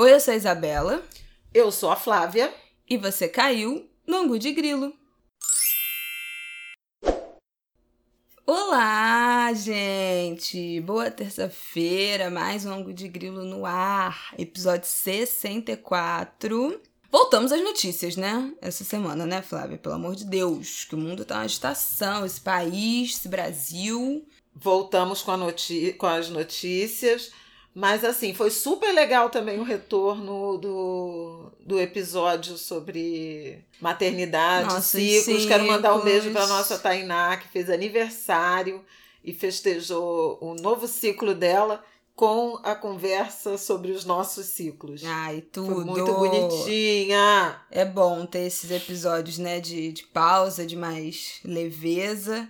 Oi, eu sou a Isabela. Eu sou a Flávia. E você caiu no Angu de Grilo. Olá, gente! Boa terça-feira, mais um Angu de Grilo no ar, episódio 64. Voltamos às notícias, né? Essa semana, né, Flávia? Pelo amor de Deus, que o mundo tá uma agitação, esse país, esse Brasil. Voltamos com, com as notícias. Mas assim, foi super legal também o retorno do, do episódio sobre maternidade, nossa, ciclos. ciclos. Quero mandar um beijo para nossa Tainá, que fez aniversário e festejou o novo ciclo dela com a conversa sobre os nossos ciclos. Ai, tudo. Foi muito bonitinha. É bom ter esses episódios, né, de, de pausa, de mais leveza.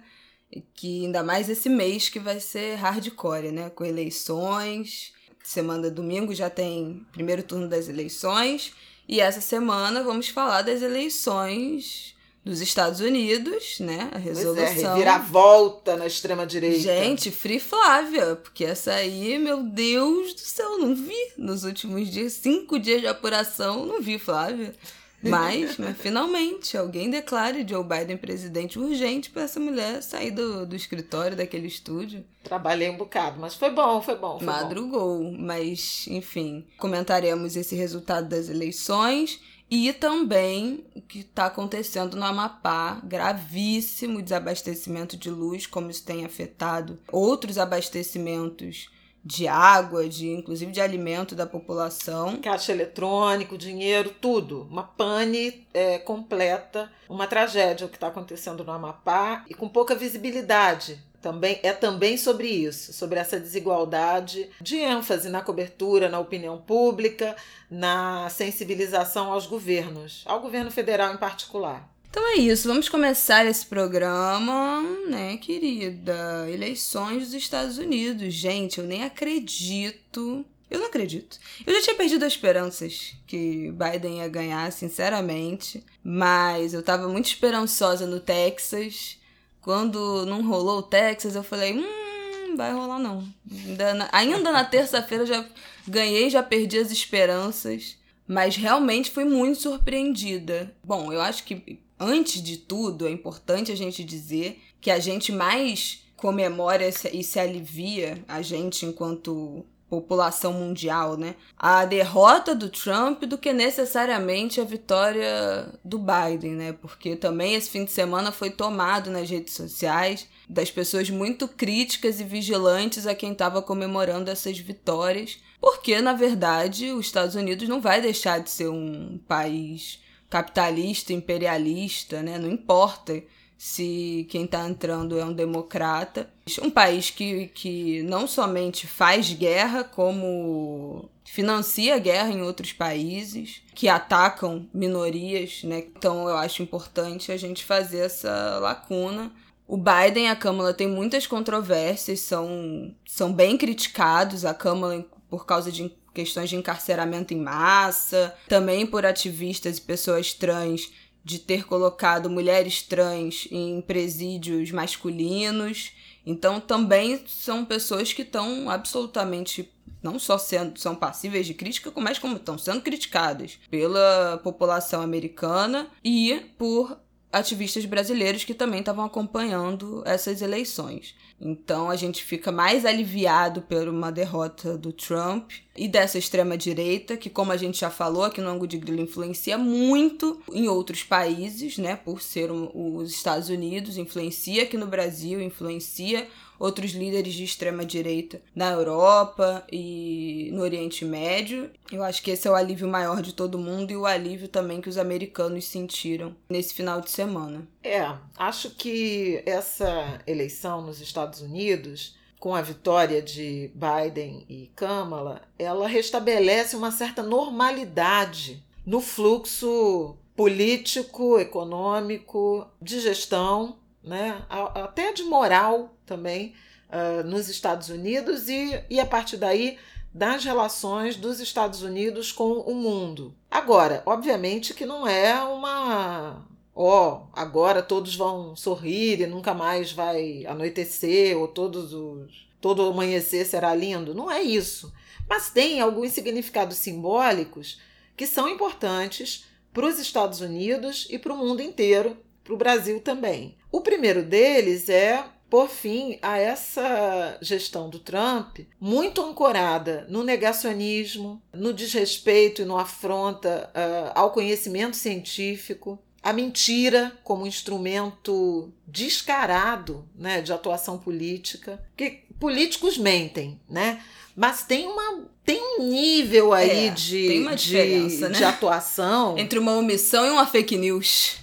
Que ainda mais esse mês que vai ser hardcore, né? Com eleições semana domingo já tem primeiro turno das eleições. E essa semana vamos falar das eleições dos Estados Unidos, né? A resolução. Pois é, volta na extrema-direita. Gente, Free Flávia, porque essa aí, meu Deus do céu, não vi nos últimos dias, cinco dias de apuração, não vi Flávia. Mas, mas finalmente, alguém declare Joe Biden presidente urgente para essa mulher sair do, do escritório, daquele estúdio. Trabalhei um bocado, mas foi bom, foi bom. Foi Madrugou, bom. mas enfim, comentaremos esse resultado das eleições e também o que está acontecendo no Amapá, gravíssimo desabastecimento de luz, como isso tem afetado outros abastecimentos de água, de inclusive de alimento da população. Caixa eletrônico, dinheiro, tudo. Uma pane é, completa, uma tragédia o que está acontecendo no Amapá e com pouca visibilidade. Também é também sobre isso, sobre essa desigualdade de ênfase na cobertura, na opinião pública, na sensibilização aos governos, ao governo federal em particular. Então é isso, vamos começar esse programa, né, querida? Eleições dos Estados Unidos. Gente, eu nem acredito. Eu não acredito. Eu já tinha perdido as esperanças que Biden ia ganhar, sinceramente. Mas eu tava muito esperançosa no Texas. Quando não rolou o Texas, eu falei, hum, vai rolar não. Ainda na, ainda na terça-feira já ganhei, já perdi as esperanças. Mas realmente fui muito surpreendida. Bom, eu acho que antes de tudo, é importante a gente dizer que a gente mais comemora e se alivia, a gente enquanto população mundial, né? A derrota do Trump do que necessariamente a vitória do Biden, né? Porque também esse fim de semana foi tomado nas redes sociais das pessoas muito críticas e vigilantes a quem estava comemorando essas vitórias, porque na verdade os Estados Unidos não vai deixar de ser um país capitalista, imperialista, né? Não importa se quem está entrando é um democrata. Um país que, que não somente faz guerra, como financia guerra em outros países que atacam minorias, né? Então eu acho importante a gente fazer essa lacuna. O Biden e a Câmara têm muitas controvérsias, são, são bem criticados. A Câmara por causa de questões de encarceramento em massa, também por ativistas e pessoas trans de ter colocado mulheres trans em presídios masculinos. Então também são pessoas que estão absolutamente não só sendo são passíveis de crítica, mas como estão sendo criticadas pela população americana e por ativistas brasileiros que também estavam acompanhando essas eleições. Então a gente fica mais aliviado por uma derrota do Trump e dessa extrema-direita, que, como a gente já falou aqui no Ângulo de Grilo, influencia muito em outros países, né? Por ser os Estados Unidos, influencia aqui no Brasil, influencia outros líderes de extrema direita na Europa e no Oriente Médio. Eu acho que esse é o alívio maior de todo mundo e o alívio também que os americanos sentiram nesse final de semana. É, acho que essa eleição nos Estados Unidos com a vitória de Biden e Kamala, ela restabelece uma certa normalidade no fluxo político, econômico, de gestão né? até de moral também uh, nos Estados Unidos e, e a partir daí das relações dos Estados Unidos com o mundo. Agora, obviamente que não é uma ó, oh, agora todos vão sorrir e nunca mais vai anoitecer ou todos os todo amanhecer será lindo. Não é isso. Mas tem alguns significados simbólicos que são importantes para os Estados Unidos e para o mundo inteiro, para o Brasil também. O primeiro deles é por fim a essa gestão do Trump, muito ancorada no negacionismo, no desrespeito e no afronta uh, ao conhecimento científico, a mentira como instrumento descarado né, de atuação política, que políticos mentem, né? Mas tem uma tem um nível aí É, de, de, diferença, né? de atuação Entre uma omissão e uma fake news.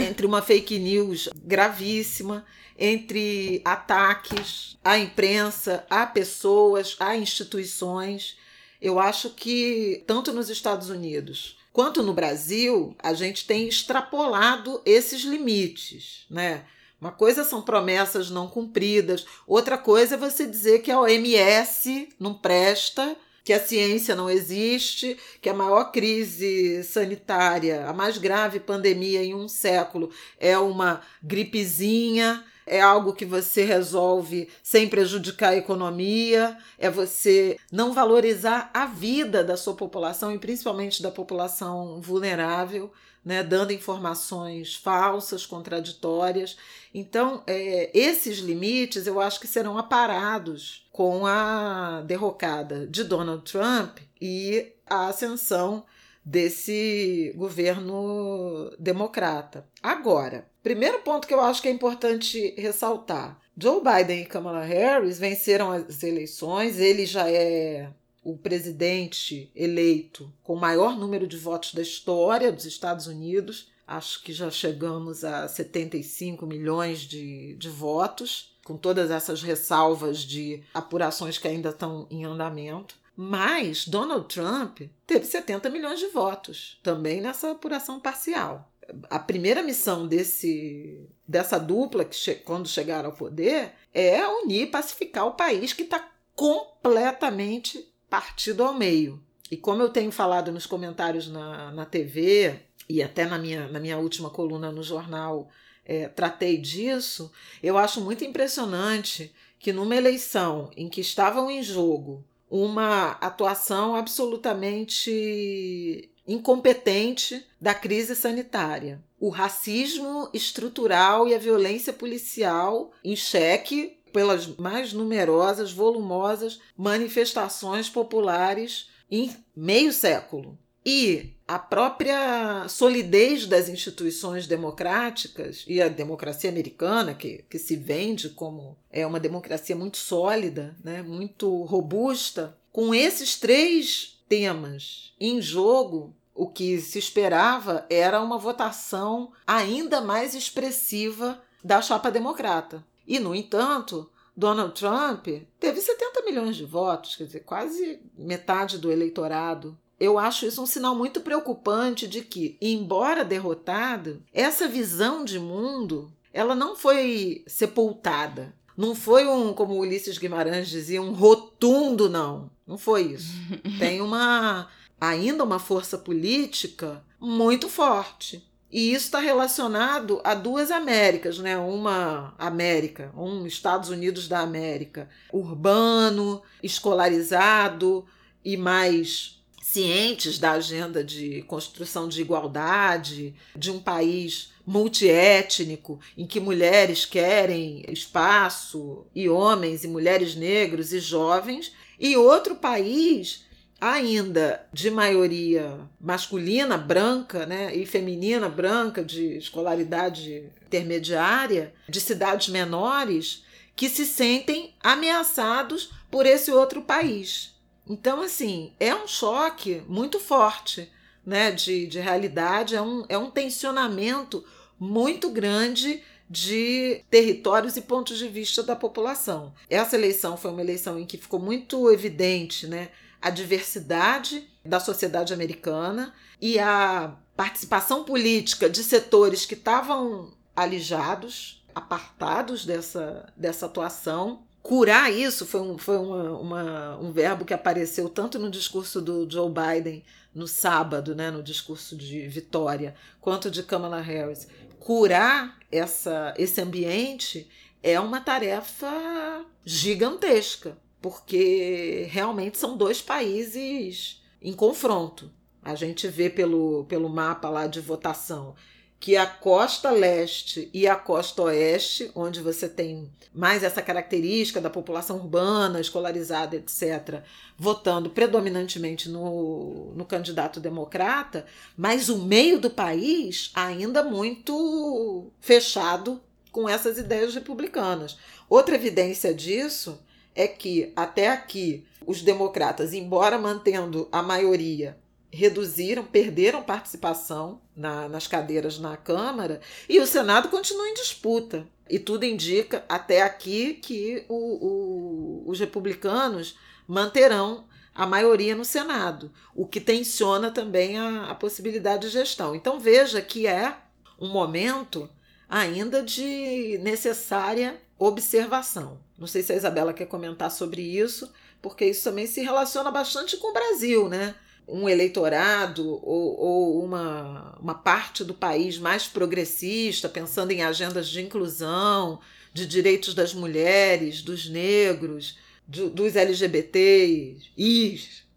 Entre uma fake news gravíssima, entre ataques à imprensa, a pessoas, a instituições. Eu acho que tanto nos Estados Unidos quanto no Brasil, a gente tem extrapolado esses limites, né? Uma coisa são promessas não cumpridas, outra coisa é você dizer que a OMS não presta, que a ciência não existe, que a maior crise sanitária, a mais grave pandemia em um século é uma gripezinha, é algo que você resolve sem prejudicar a economia, é você não valorizar a vida da sua população e principalmente da população vulnerável, né, dando informações falsas, contraditórias. Então, é, esses limites eu acho que serão aparados com a derrocada de Donald Trump e a ascensão desse governo democrata. Agora, primeiro ponto que eu acho que é importante ressaltar: Joe Biden e Kamala Harris venceram as eleições, ele já é o presidente eleito com o maior número de votos da história dos Estados Unidos. Acho que já chegamos a 75 milhões de, de votos, com todas essas ressalvas de apurações que ainda estão em andamento. Mas Donald Trump teve 70 milhões de votos, também nessa apuração parcial. A primeira missão desse, dessa dupla, que che quando chegaram ao poder, é unir e pacificar o país que está completamente partido ao meio. E como eu tenho falado nos comentários na, na TV e até na minha, na minha última coluna no jornal, é, tratei disso, eu acho muito impressionante que numa eleição em que estavam em jogo uma atuação absolutamente incompetente da crise sanitária, o racismo estrutural e a violência policial em xeque pelas mais numerosas, volumosas manifestações populares em meio século. E a própria solidez das instituições democráticas e a democracia americana, que, que se vende como é uma democracia muito sólida, né, muito robusta, com esses três temas em jogo, o que se esperava era uma votação ainda mais expressiva da chapa democrata. E, no entanto, Donald Trump teve 70 milhões de votos, quer dizer, quase metade do eleitorado. Eu acho isso um sinal muito preocupante de que, embora derrotado, essa visão de mundo ela não foi sepultada. Não foi um, como Ulisses Guimarães dizia, um rotundo não. Não foi isso. Tem uma ainda uma força política muito forte. E isso está relacionado a duas Américas, né? Uma América, um Estados Unidos da América, urbano, escolarizado e mais cientes da agenda de construção de igualdade, de um país multiétnico, em que mulheres querem espaço, e homens e mulheres negros e jovens, e outro país ainda de maioria masculina, branca, né, e feminina, branca, de escolaridade intermediária, de cidades menores, que se sentem ameaçados por esse outro país. Então, assim, é um choque muito forte né, de, de realidade, é um, é um tensionamento muito grande de territórios e pontos de vista da população. Essa eleição foi uma eleição em que ficou muito evidente né, a diversidade da sociedade americana e a participação política de setores que estavam alijados, apartados dessa, dessa atuação. Curar isso foi, um, foi uma, uma, um verbo que apareceu tanto no discurso do Joe Biden no sábado, né, no discurso de vitória, quanto de Kamala Harris. Curar essa, esse ambiente é uma tarefa gigantesca, porque realmente são dois países em confronto. A gente vê pelo, pelo mapa lá de votação que a costa leste e a costa oeste, onde você tem mais essa característica da população urbana, escolarizada, etc., votando predominantemente no, no candidato democrata, mas o meio do país ainda muito fechado com essas ideias republicanas. Outra evidência disso é que, até aqui, os democratas, embora mantendo a maioria reduziram, perderam participação na, nas cadeiras na Câmara e o Senado continua em disputa. E tudo indica, até aqui, que o, o, os republicanos manterão a maioria no Senado, o que tensiona também a, a possibilidade de gestão. Então veja que é um momento ainda de necessária observação. Não sei se a Isabela quer comentar sobre isso, porque isso também se relaciona bastante com o Brasil, né? um eleitorado ou, ou, uma, uma parte do país mais progressista, pensando em agendas de inclusão, de direitos das mulheres, dos negros, do, dos LGBTs,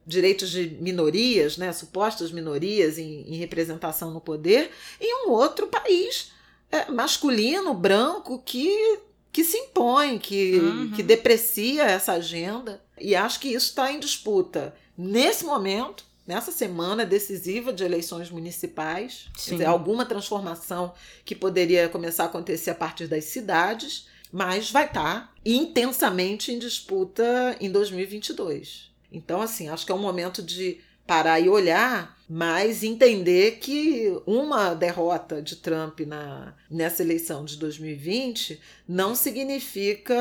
direitos de minorias, né, supostas minorias em, em representação no poder, e um outro país é, masculino, branco, que, que se impõe, que, uhum. que deprecia essa agenda. E acho que isso está em disputa nesse momento nessa semana decisiva de eleições municipais, dizer, alguma transformação que poderia começar a acontecer a partir das cidades, mas vai estar tá intensamente em disputa em 2022. Então, assim, acho que é um momento de parar e olhar, mas entender que uma derrota de Trump na, nessa eleição de 2020 não significa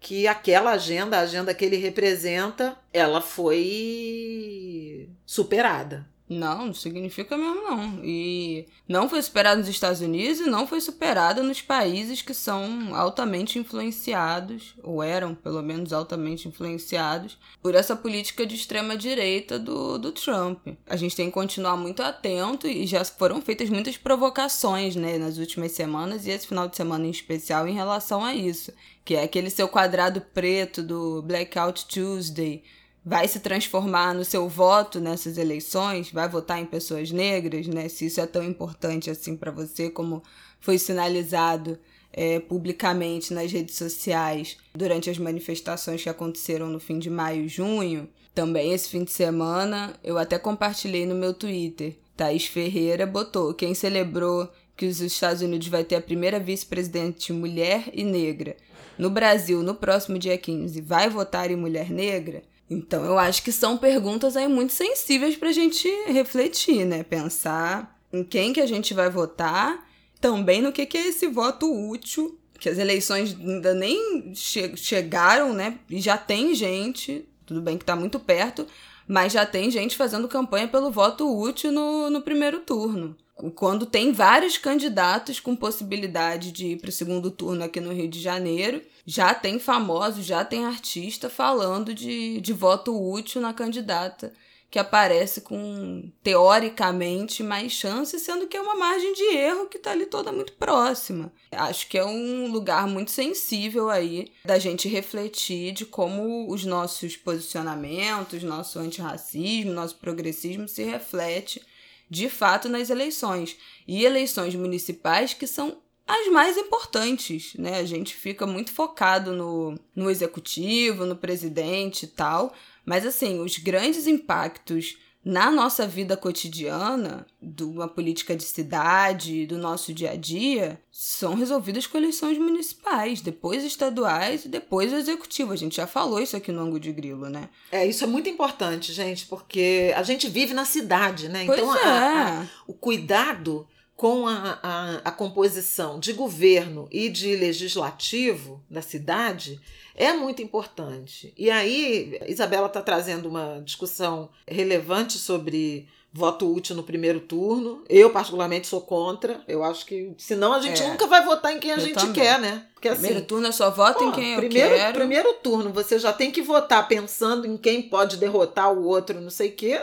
que aquela agenda, a agenda que ele representa, ela foi superada. Não, não significa mesmo não. E não foi superado nos Estados Unidos e não foi superada nos países que são altamente influenciados, ou eram pelo menos altamente influenciados, por essa política de extrema direita do, do Trump. A gente tem que continuar muito atento e já foram feitas muitas provocações né, nas últimas semanas e esse final de semana em especial em relação a isso. Que é aquele seu quadrado preto do Blackout Tuesday vai se transformar no seu voto nessas eleições, vai votar em pessoas negras, né? Se isso é tão importante assim para você como foi sinalizado é, publicamente nas redes sociais durante as manifestações que aconteceram no fim de maio e junho. Também esse fim de semana eu até compartilhei no meu Twitter. Thaís Ferreira botou quem celebrou que os Estados Unidos vai ter a primeira vice-presidente mulher e negra. No Brasil, no próximo dia 15, vai votar em mulher negra? Então, eu acho que são perguntas aí muito sensíveis para a gente refletir, né? Pensar em quem que a gente vai votar, também no que, que é esse voto útil, que as eleições ainda nem che chegaram, né? E já tem gente, tudo bem que está muito perto, mas já tem gente fazendo campanha pelo voto útil no, no primeiro turno. Quando tem vários candidatos com possibilidade de ir para o segundo turno aqui no Rio de Janeiro, já tem famoso, já tem artista falando de, de voto útil na candidata que aparece com, teoricamente, mais chances, sendo que é uma margem de erro que está ali toda muito próxima. Acho que é um lugar muito sensível aí da gente refletir de como os nossos posicionamentos, nosso antirracismo, nosso progressismo se reflete de fato nas eleições. E eleições municipais que são as mais importantes, né? A gente fica muito focado no, no executivo, no presidente e tal, mas assim, os grandes impactos na nossa vida cotidiana, de uma política de cidade, do nosso dia a dia, são resolvidos com eleições municipais, depois estaduais e depois o executivo. A gente já falou isso aqui no ângulo de grilo, né? É, isso é muito importante, gente, porque a gente vive na cidade, né? Pois então, é. a, a, o cuidado com a, a, a composição de governo e de legislativo da cidade é muito importante. E aí, Isabela está trazendo uma discussão relevante sobre voto útil no primeiro turno. Eu, particularmente, sou contra. Eu acho que, senão, a gente é. nunca vai votar em quem a gente também. quer, né? Porque, assim, primeiro turno eu só voto pô, em quem primeiro, eu quero. Primeiro turno, você já tem que votar pensando em quem pode derrotar o outro, não sei o quê.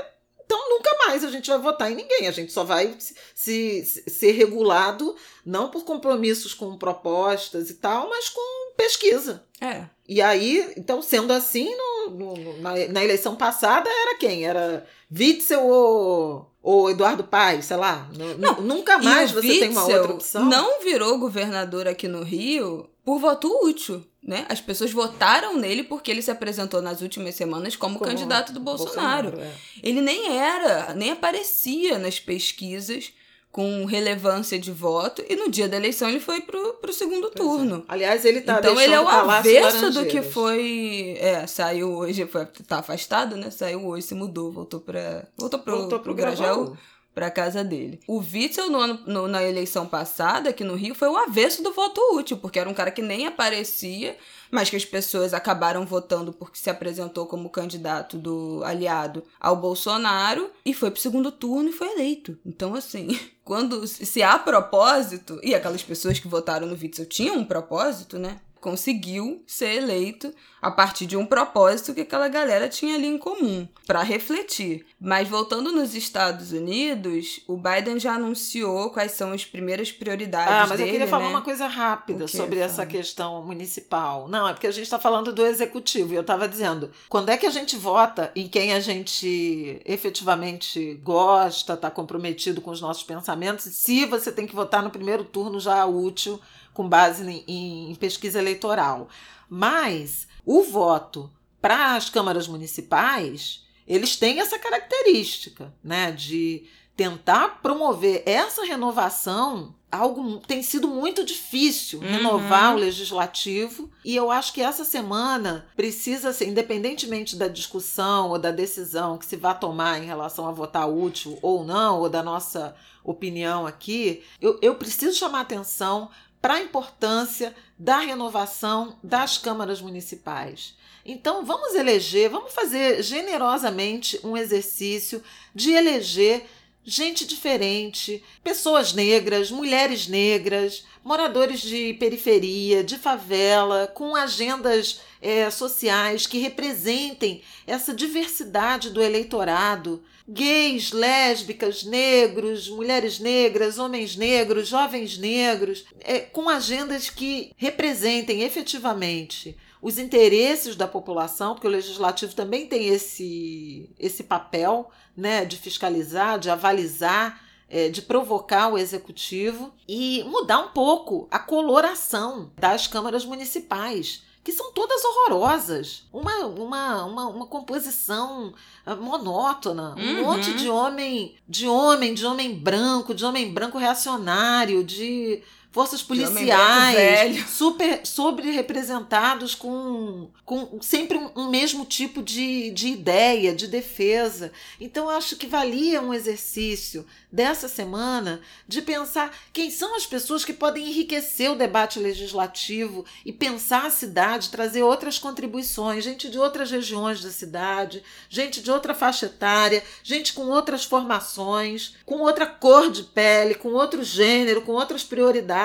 Então nunca mais a gente vai votar em ninguém. A gente só vai se, se, ser regulado não por compromissos com propostas e tal, mas com pesquisa. É. E aí, então, sendo assim, no, no, na, na, eleição passada era quem? Era Witzel ou, ou Eduardo Paes, sei lá. Não, nunca mais você tem uma outra opção. Não virou governador aqui no Rio por voto útil. Né? As pessoas votaram nele porque ele se apresentou nas últimas semanas como, como candidato do Bolsonaro. Bolsonaro é. Ele nem era, nem aparecia nas pesquisas com relevância de voto e no dia da eleição ele foi pro, pro segundo pois é. turno. É. Aliás, ele tá Então ele é o avesso do que foi, é, saiu hoje, foi tá afastado, né? Saiu hoje, se mudou, voltou para voltou pro, voltou pro, pro Grajaú para casa dele. O Witzel, no ano, no, na eleição passada, aqui no Rio, foi o avesso do voto útil, porque era um cara que nem aparecia, mas que as pessoas acabaram votando porque se apresentou como candidato do aliado ao Bolsonaro e foi pro segundo turno e foi eleito. Então, assim, quando se há propósito, e aquelas pessoas que votaram no Witzel tinham um propósito, né? Conseguiu ser eleito a partir de um propósito que aquela galera tinha ali em comum, para refletir. Mas voltando nos Estados Unidos, o Biden já anunciou quais são as primeiras prioridades Ah, mas dele, eu queria falar né? uma coisa rápida sobre essa questão municipal. Não, é porque a gente está falando do executivo, e eu estava dizendo, quando é que a gente vota em quem a gente efetivamente gosta, está comprometido com os nossos pensamentos, se você tem que votar no primeiro turno já útil com base em, em pesquisa eleitoral. Mas o voto para as câmaras municipais, eles têm essa característica, né, de tentar promover essa renovação algo tem sido muito difícil uhum. renovar o legislativo e eu acho que essa semana precisa ser independentemente da discussão ou da decisão que se vai tomar em relação a votar útil ou não ou da nossa opinião aqui eu, eu preciso chamar atenção para a importância da renovação das câmaras municipais. Então, vamos eleger, vamos fazer generosamente um exercício de eleger gente diferente, pessoas negras, mulheres negras, moradores de periferia, de favela, com agendas é, sociais que representem essa diversidade do eleitorado. Gays, lésbicas, negros, mulheres negras, homens negros, jovens negros, é, com agendas que representem efetivamente os interesses da população, porque o legislativo também tem esse, esse papel né, de fiscalizar, de avalizar, é, de provocar o executivo e mudar um pouco a coloração das câmaras municipais que são todas horrorosas. Uma, uma, uma, uma composição ah, monótona. Um uhum. monte de homem, de homem, de homem branco, de homem branco reacionário, de forças policiais super sobre representados com, com sempre um, um, mesmo tipo de, de ideia, de defesa. Então eu acho que valia um exercício dessa semana de pensar quem são as pessoas que podem enriquecer o debate legislativo e pensar a cidade, trazer outras contribuições, gente de outras regiões da cidade, gente de outra faixa etária, gente com outras formações, com outra cor de pele, com outro gênero, com outras prioridades.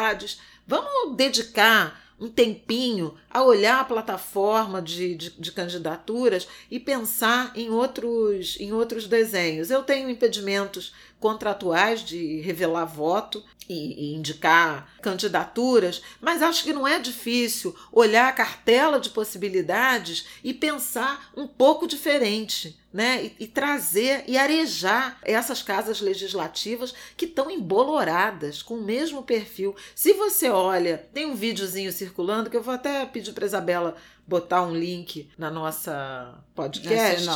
Vamos dedicar um tempinho a olhar a plataforma de, de, de, candidaturas e pensar em outros, em outros desenhos. Eu tenho impedimentos contratuais de revelar voto e, indicar candidaturas, mas acho que não é difícil olhar a cartela de possibilidades e pensar um pouco diferente. Né, e, e trazer e arejar essas casas legislativas que estão emboloradas, com o mesmo perfil. Se você olha, tem um videozinho circulando que eu vou até pedir para Isabela botar um link na nossa podcast,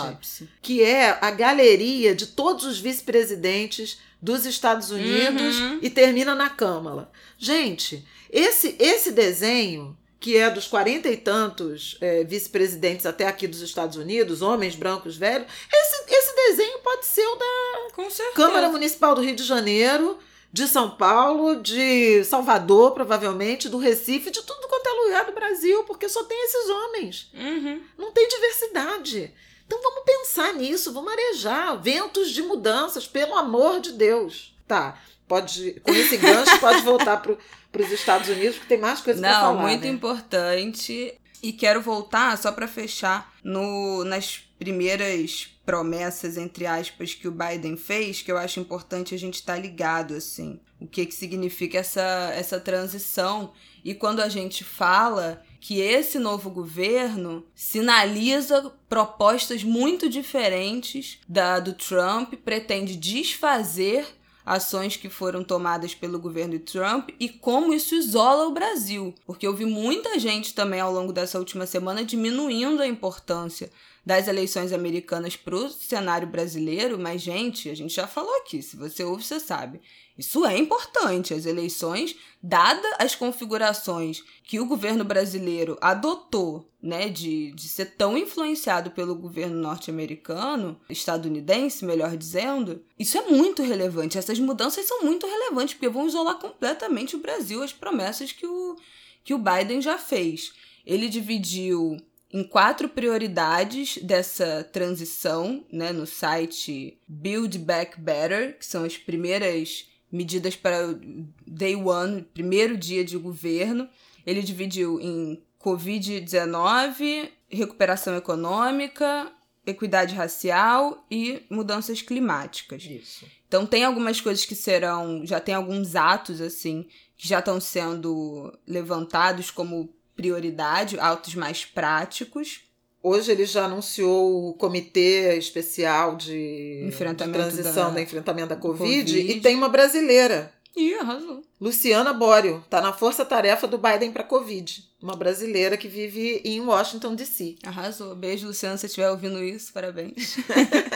que é a galeria de todos os vice-presidentes dos Estados Unidos uhum. e termina na Câmara. Gente, esse, esse desenho, que é dos quarenta e tantos é, vice-presidentes até aqui dos Estados Unidos, homens brancos velhos, esse, esse desenho pode ser o da Câmara Municipal do Rio de Janeiro de São Paulo, de Salvador, provavelmente, do Recife, de tudo quanto é lugar do Brasil, porque só tem esses homens. Uhum. Não tem diversidade. Então vamos pensar nisso, vamos arejar ventos de mudanças, pelo amor de Deus. Tá, pode, com esse gancho, pode voltar para os Estados Unidos, porque tem mais coisa para falar. Não, muito né? importante. E quero voltar, só para fechar, no, nas primeiras promessas, entre aspas, que o Biden fez, que eu acho importante a gente estar tá ligado, assim. O que, que significa essa, essa transição. E quando a gente fala que esse novo governo sinaliza propostas muito diferentes da do Trump, pretende desfazer ações que foram tomadas pelo governo Trump e como isso isola o Brasil. Porque eu vi muita gente também ao longo dessa última semana diminuindo a importância das eleições americanas para o cenário brasileiro, mas, gente, a gente já falou aqui, se você ouve, você sabe. Isso é importante. As eleições, dada as configurações que o governo brasileiro adotou, né, de, de ser tão influenciado pelo governo norte-americano, estadunidense, melhor dizendo, isso é muito relevante. Essas mudanças são muito relevantes, porque vão isolar completamente o Brasil, as promessas que o, que o Biden já fez. Ele dividiu em quatro prioridades dessa transição, né, no site Build Back Better, que são as primeiras medidas para o day one, primeiro dia de governo. Ele dividiu em Covid-19, recuperação econômica, equidade racial e mudanças climáticas. Isso. Então tem algumas coisas que serão, já tem alguns atos assim que já estão sendo levantados como prioridade, autos mais práticos. Hoje ele já anunciou o comitê especial de, enfrentamento de transição da, da enfrentamento da COVID, COVID, e tem uma brasileira. Ih, arrasou. Luciana Bório, tá na força-tarefa do Biden para Covid. Uma brasileira que vive em Washington, D.C. Arrasou. Beijo, Luciana, se estiver ouvindo isso, parabéns.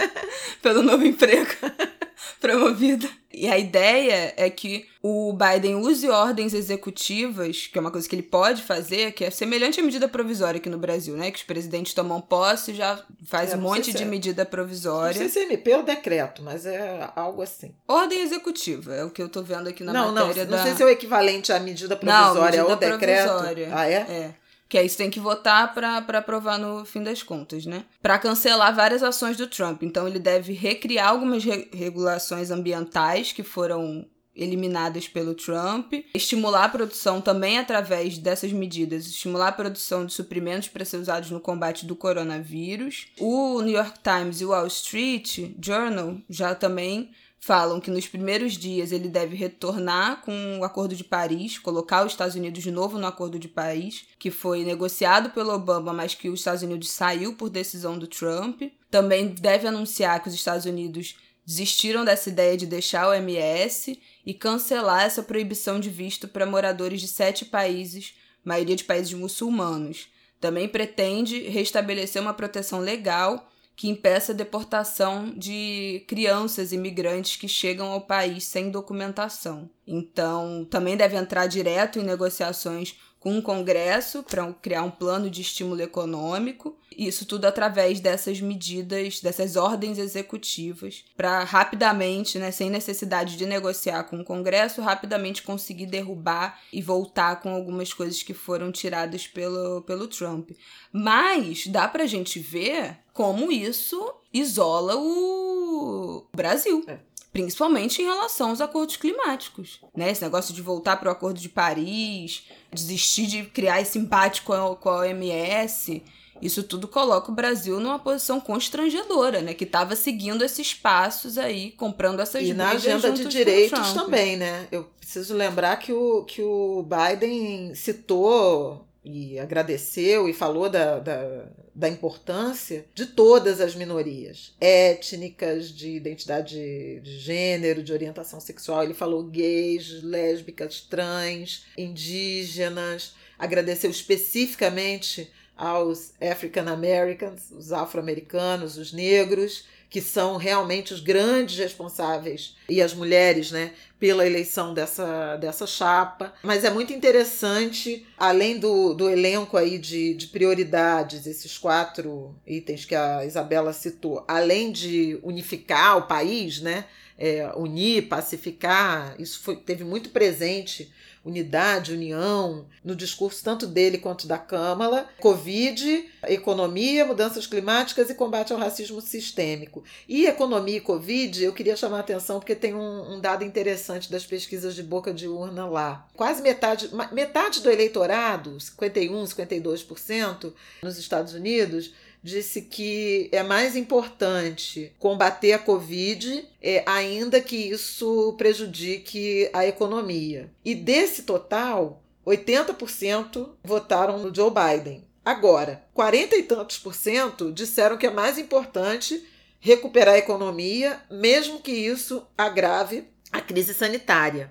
Pelo novo emprego promovida. E a ideia é que o Biden use ordens executivas, que é uma coisa que ele pode fazer, que é semelhante à medida provisória aqui no Brasil, né? Que os presidentes tomam posse e já faz É, um não monte de é. medida Não provisória. sei se é MP ou decreto, mas é algo assim. Ordem executiva, é o que eu tô vendo aqui na não, não, matéria não da... sei se é o equivalente à medida Não, provisória medida ou decreto. provisória. Ah, é? É. Que aí você tem que votar pra pra aprovar no fim das contas, né? Pra cancelar várias ações do Trump. Então ele deve recriar algumas re- regulações ambientais que foram eliminadas pelo Trump, estimular a produção também através dessas medidas, estimular a produção de suprimentos para ser usados no combate do coronavírus. O New York Times e o Wall Street Journal já também falam que nos primeiros dias ele deve retornar com o Acordo de Paris, colocar os Estados Unidos de novo no Acordo de Paris, que foi negociado pelo Obama, mas que os Estados Unidos saiu por decisão do Trump. Também deve anunciar que os Estados Unidos desistiram dessa ideia de deixar o MS e cancelar essa proibição de visto para moradores de sete países, maioria de países muçulmanos. Também pretende restabelecer uma proteção legal que impeça a deportação de crianças imigrantes que chegam ao país sem documentação. Então, também deve entrar direto em negociações com o Congresso para criar um plano de estímulo econômico. Isso tudo através dessas medidas, dessas ordens executivas, para rapidamente, né, sem necessidade de negociar com o Congresso, rapidamente conseguir derrubar e voltar com algumas coisas que foram tiradas pelo, pelo Trump. Mas dá pra gente ver como isso isola o Brasil. É. Principalmente em relação aos acordos climáticos. Né? Esse negócio de voltar para o Acordo de Paris, desistir de criar esse embate com a, com a OMS. Isso tudo coloca o Brasil numa posição constrangedora, né? Que estava seguindo esses passos aí, comprando essas E na agenda de direitos também, né? Eu preciso lembrar que o, que o Biden citou e agradeceu e falou da, da, da importância de todas as minorias étnicas, de identidade de gênero, de orientação sexual. Ele falou gays, lésbicas, trans, indígenas. Agradeceu especificamente aos African Americans, os afro-americanos, os negros, que são realmente os grandes responsáveis, e as mulheres, né, pela eleição dessa, dessa chapa. Mas é muito interessante, além do, do elenco aí de, de prioridades, esses quatro itens que a Isabela citou, além de unificar o país, né, é, unir, pacificar, isso foi, teve muito presente unidade, união, no discurso tanto dele quanto da Câmara, Covid, economia, mudanças climáticas e combate ao racismo sistêmico. E economia e Covid, eu queria chamar a atenção porque tem um, um dado interessante das pesquisas de boca de urna lá. Quase metade, metade do eleitorado, 51, 52% nos Estados Unidos, disse que é mais importante combater a Covid, é, ainda que isso prejudique a economia. E desse total, 80% votaram no Joe Biden. Agora, 40 e tantos por cento disseram que é mais importante recuperar a economia, mesmo que isso agrave a crise sanitária.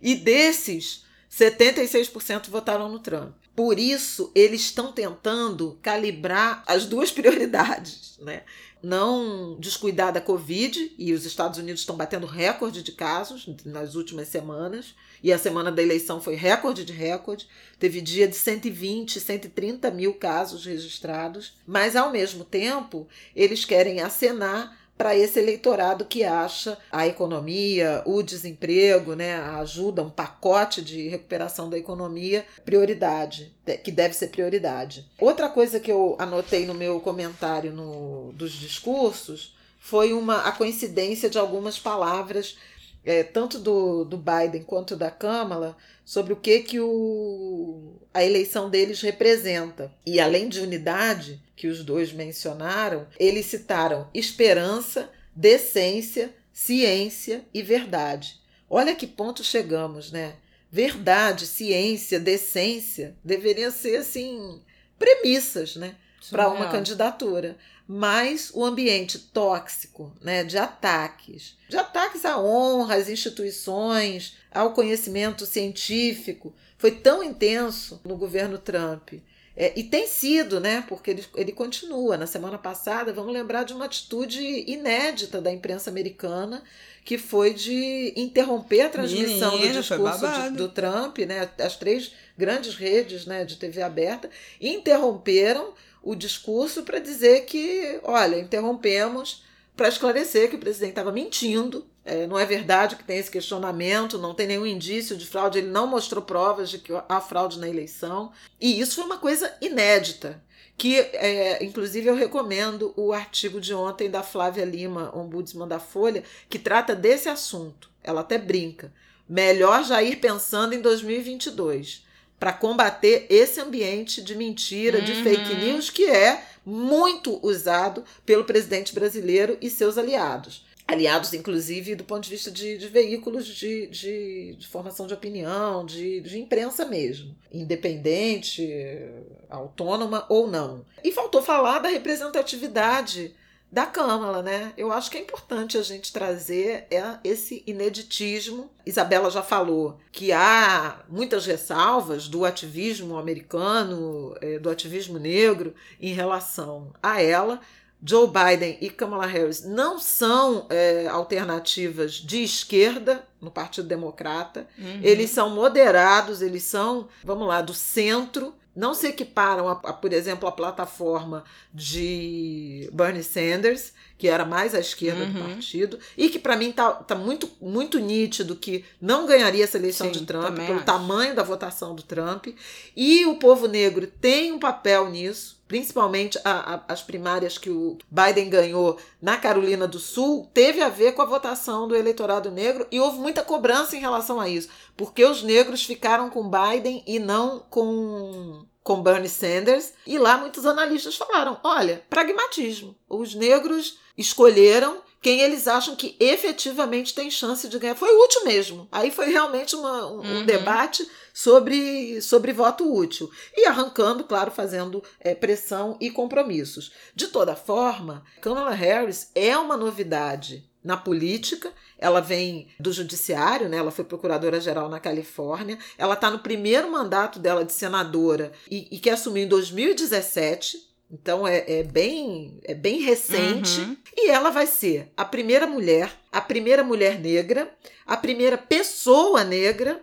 E desses, 76% votaram no Trump. Por isso, eles estão tentando calibrar as duas prioridades, né? Não descuidar da Covid, e os Estados Unidos estão batendo recorde de casos nas últimas semanas, e a semana da eleição foi recorde de recorde. Teve dia de 120, 130 mil casos registrados, mas ao mesmo tempo eles querem acenar para esse eleitorado que acha a economia, o desemprego, né, a ajuda, um pacote de recuperação da economia prioridade, que deve ser prioridade. Outra coisa que eu anotei no meu comentário no, dos discursos foi uma a coincidência de algumas palavras é, tanto do, do Biden quanto da Câmara, sobre o que, que o, a eleição deles representa. E além de unidade, que os dois mencionaram, eles citaram esperança, decência, ciência e verdade. Olha que ponto chegamos, né? Verdade, ciência, decência deveriam ser assim premissas, né, para uma candidatura mas o ambiente tóxico, né, de ataques, de ataques à honra, às instituições, ao conhecimento científico, foi tão intenso no governo Trump. É, e tem sido, né? Porque ele, ele continua. Na semana passada, vamos lembrar de uma atitude inédita da imprensa americana, que foi de interromper a transmissão Menina, do discurso de, do Trump, né? As três grandes redes né, de TV aberta interromperam o discurso para dizer que, olha, interrompemos para esclarecer que o presidente estava mentindo. É, não é verdade que tem esse questionamento, não tem nenhum indício de fraude, ele não mostrou provas de que há fraude na eleição. E isso foi uma coisa inédita. Que, é, inclusive, eu recomendo o artigo de ontem da Flávia Lima, ombudsman da Folha, que trata desse assunto. Ela até brinca. Melhor já ir pensando em 2022 para combater esse ambiente de mentira, uhum. de fake news que é muito usado pelo presidente brasileiro e seus aliados. Aliados, inclusive, do ponto de vista de, de veículos de, de, de, formação de opinião, de, de imprensa mesmo, independente, autônoma ou não. E faltou falar da representatividade da Câmara, né? Eu acho que é importante a gente trazer é, esse ineditismo. Isabela já falou que há muitas ressalvas do ativismo americano, é, do ativismo negro em relação a ela. Joe Biden e Kamala Harris não são é, alternativas de esquerda no Partido Democrata. Uhum. Eles são moderados, eles são, vamos lá, do centro não se equiparam, a, a, por exemplo, a plataforma de Bernie Sanders, que era mais à esquerda uhum. do partido, e que para mim tá, tá muito, muito nítido que não ganharia essa eleição Sim, de Trump pelo acho. tamanho da votação do Trump. E o povo negro tem um papel nisso, principalmente a, a, as primárias que o Biden ganhou na Carolina do Sul, teve a ver com a votação do eleitorado negro e houve muita cobrança em relação a isso, porque os negros ficaram com Biden e não com com Bernie Sanders, e lá muitos analistas falaram: olha, pragmatismo. Os negros escolheram quem eles acham que efetivamente tem chance de ganhar. Foi útil mesmo. Aí foi realmente uma, um, uhum. debate sobre, sobre voto útil. E arrancando, claro, fazendo é, pressão e compromissos. De toda forma, Kamala Harris é uma novidade na política. Ela vem do judiciário, né? Ela foi procuradora-geral na Califórnia. Ela está no primeiro mandato dela de senadora e, e que assumiu em 2017. Então é, é, bem é bem recente uhum. e ela vai ser a primeira mulher, a primeira mulher negra, a primeira pessoa negra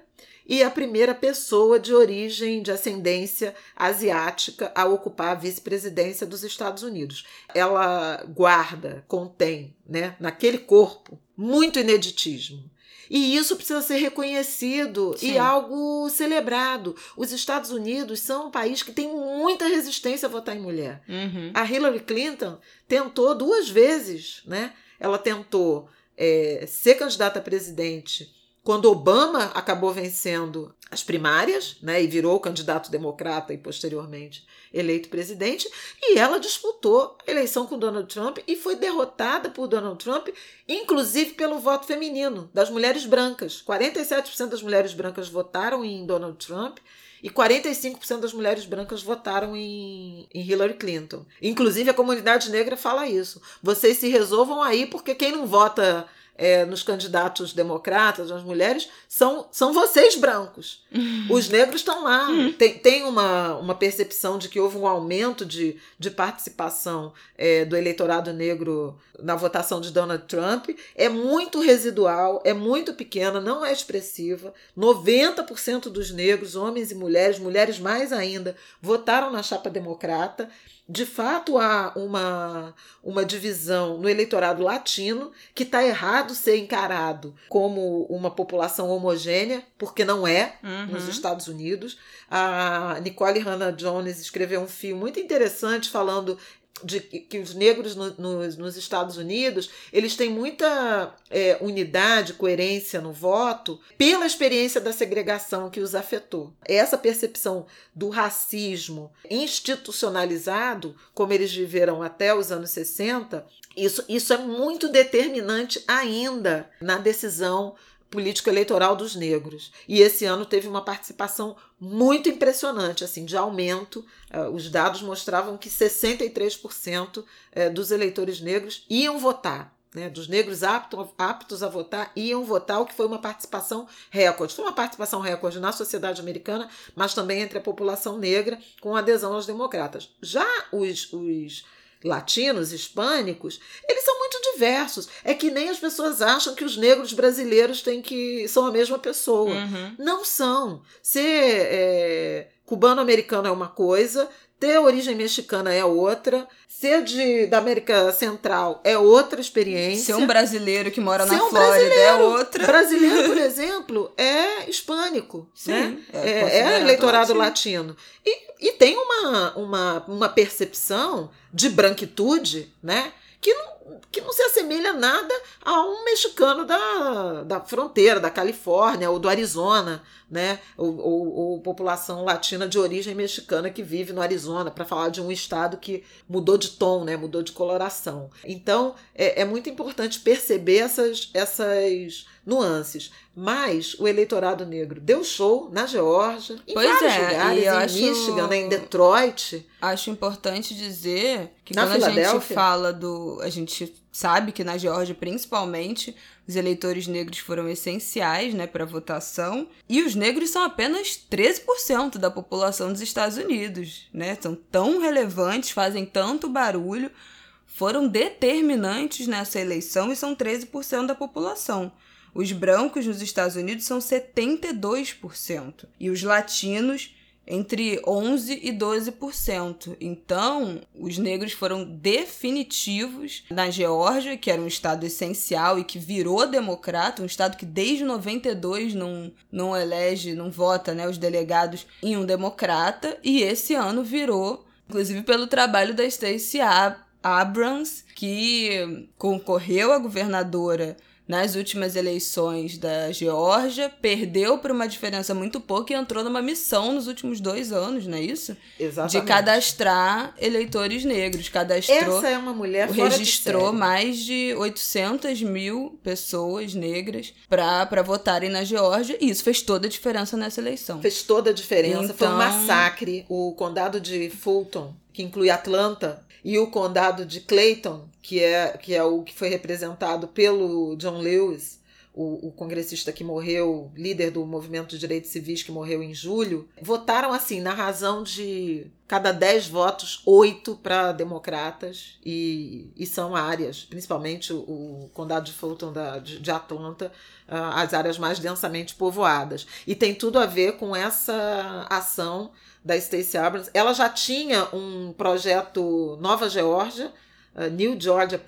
e a primeira pessoa de origem de ascendência asiática a ocupar a vice-presidência dos Estados Unidos. Ela guarda, contém, né, naquele corpo muito ineditismo. E isso precisa ser reconhecido Sim. e algo celebrado. Os Estados Unidos são um país que tem muita resistência a votar em mulher. Uhum. A Hillary Clinton tentou duas vezes, né? Ela tentou é, ser candidata a presidente quando Obama acabou vencendo as primárias, né, e virou candidato democrata e posteriormente eleito presidente, e ela disputou a eleição com Donald Trump e foi derrotada por Donald Trump, inclusive pelo voto feminino das mulheres brancas. 47% das mulheres brancas votaram em Donald Trump e 45% das mulheres brancas votaram em, em Hillary Clinton. Inclusive, a comunidade negra fala isso. Vocês se resolvam aí, porque quem não vota é, nos candidatos democratas, as mulheres, são, são vocês brancos. Uhum. Os negros estão lá. Uhum. Tem, tem uma, uma percepção de que houve um aumento de, de participação é, do eleitorado negro na votação de Donald Trump. É muito residual, é muito pequena, não é expressiva. 90% dos negros, homens e mulheres, mulheres mais ainda, votaram na chapa democrata de fato há uma, uma divisão no eleitorado latino que está errado ser encarado como uma população homogênea, porque não é uhum. nos Estados Unidos. A Nicole Hannah Jones escreveu um filme muito interessante falando de que os negros no, no, nos Estados Unidos eles têm muita é, unidade, coerência no voto pela experiência da segregação que os afetou. Essa percepção do racismo institucionalizado, como eles viveram até os anos 60, isso, isso é muito determinante ainda na decisão político-eleitoral dos negros. E esse ano teve uma participação muito impressionante, assim, de aumento. Uh, os dados mostravam que 63% uh, eh, dos eleitores negros iam votar. Né, dos negros apto, aptos a votar iam votar, o que foi uma participação recorde. Foi uma participação recorde na sociedade americana, mas também entre a população negra, com adesão aos democratas. Já os, os latinos, hispânicos, eles são muito diversos. É que nem as pessoas acham que os negros brasileiros têm que são a mesma pessoa. Uhum. Não são. Ser é, cubano-americano é uma coisa, ter origem mexicana é outra, ser de, da América Central é outra experiência. Ser um brasileiro que mora ser na um Flórida é outra. Brasileiro, por exemplo, é hispânico, Sim, né? É, é, é eleitorado latino. latino. E, e tem uma, uma, uma percepção de branquitude, né? Que não, que não se assemelha nada a um mexicano da, da fronteira, da Califórnia ou do Arizona, né? Ou, ou, ou população latina de origem mexicana que vive no Arizona, para falar de um estado que mudou de tom, né? mudou de coloração. Então é, é muito importante perceber essas, essas nuances. Mas o eleitorado negro deu show na Geórgia, em pois vários é, lugares, em acho, Michigan, né, em Detroit. Acho importante dizer que na quando a gente fala do. A gente sabe que na Geórgia, principalmente, os eleitores negros foram essenciais né, para a votação. E os negros são apenas 13% da população dos Estados Unidos. Né? São tão relevantes, fazem tanto barulho, foram determinantes nessa eleição e são 13% da população. Os brancos nos Estados Unidos são 72% e os latinos entre 11 e 12%. Então, os negros foram definitivos na Geórgia, que era um estado essencial e que virou democrata, um estado que desde 92 não, não elege, não vota né, os delegados em um democrata, e esse ano virou, inclusive pelo trabalho da Stacey Abrams, que concorreu a governadora nas últimas eleições da Geórgia, perdeu por uma diferença muito pouca e entrou numa missão nos últimos dois anos, não é isso? Exatamente. De cadastrar eleitores negros. Cadastrou. Essa é uma mulher fora Registrou de mais de 800 mil pessoas negras para votarem na Geórgia e isso fez toda a diferença nessa eleição. Fez toda a diferença. Então... Foi um então massacre. O condado de Fulton, que inclui Atlanta, e o condado de Clayton, que é, que é o que foi representado pelo John Lewis, o, o, congressista que morreu, líder do movimento de direitos civis que morreu em julho, votaram assim, na razão de cada 10 votos, 8 para democratas, e, e são áreas, principalmente o, o condado de Fulton da, de, de Atlanta, uh, as áreas mais densamente povoadas. E tem tudo a ver com essa ação da Stacey Abrams. Ela já tinha um projeto Nova Geórgia, uh, New Georgia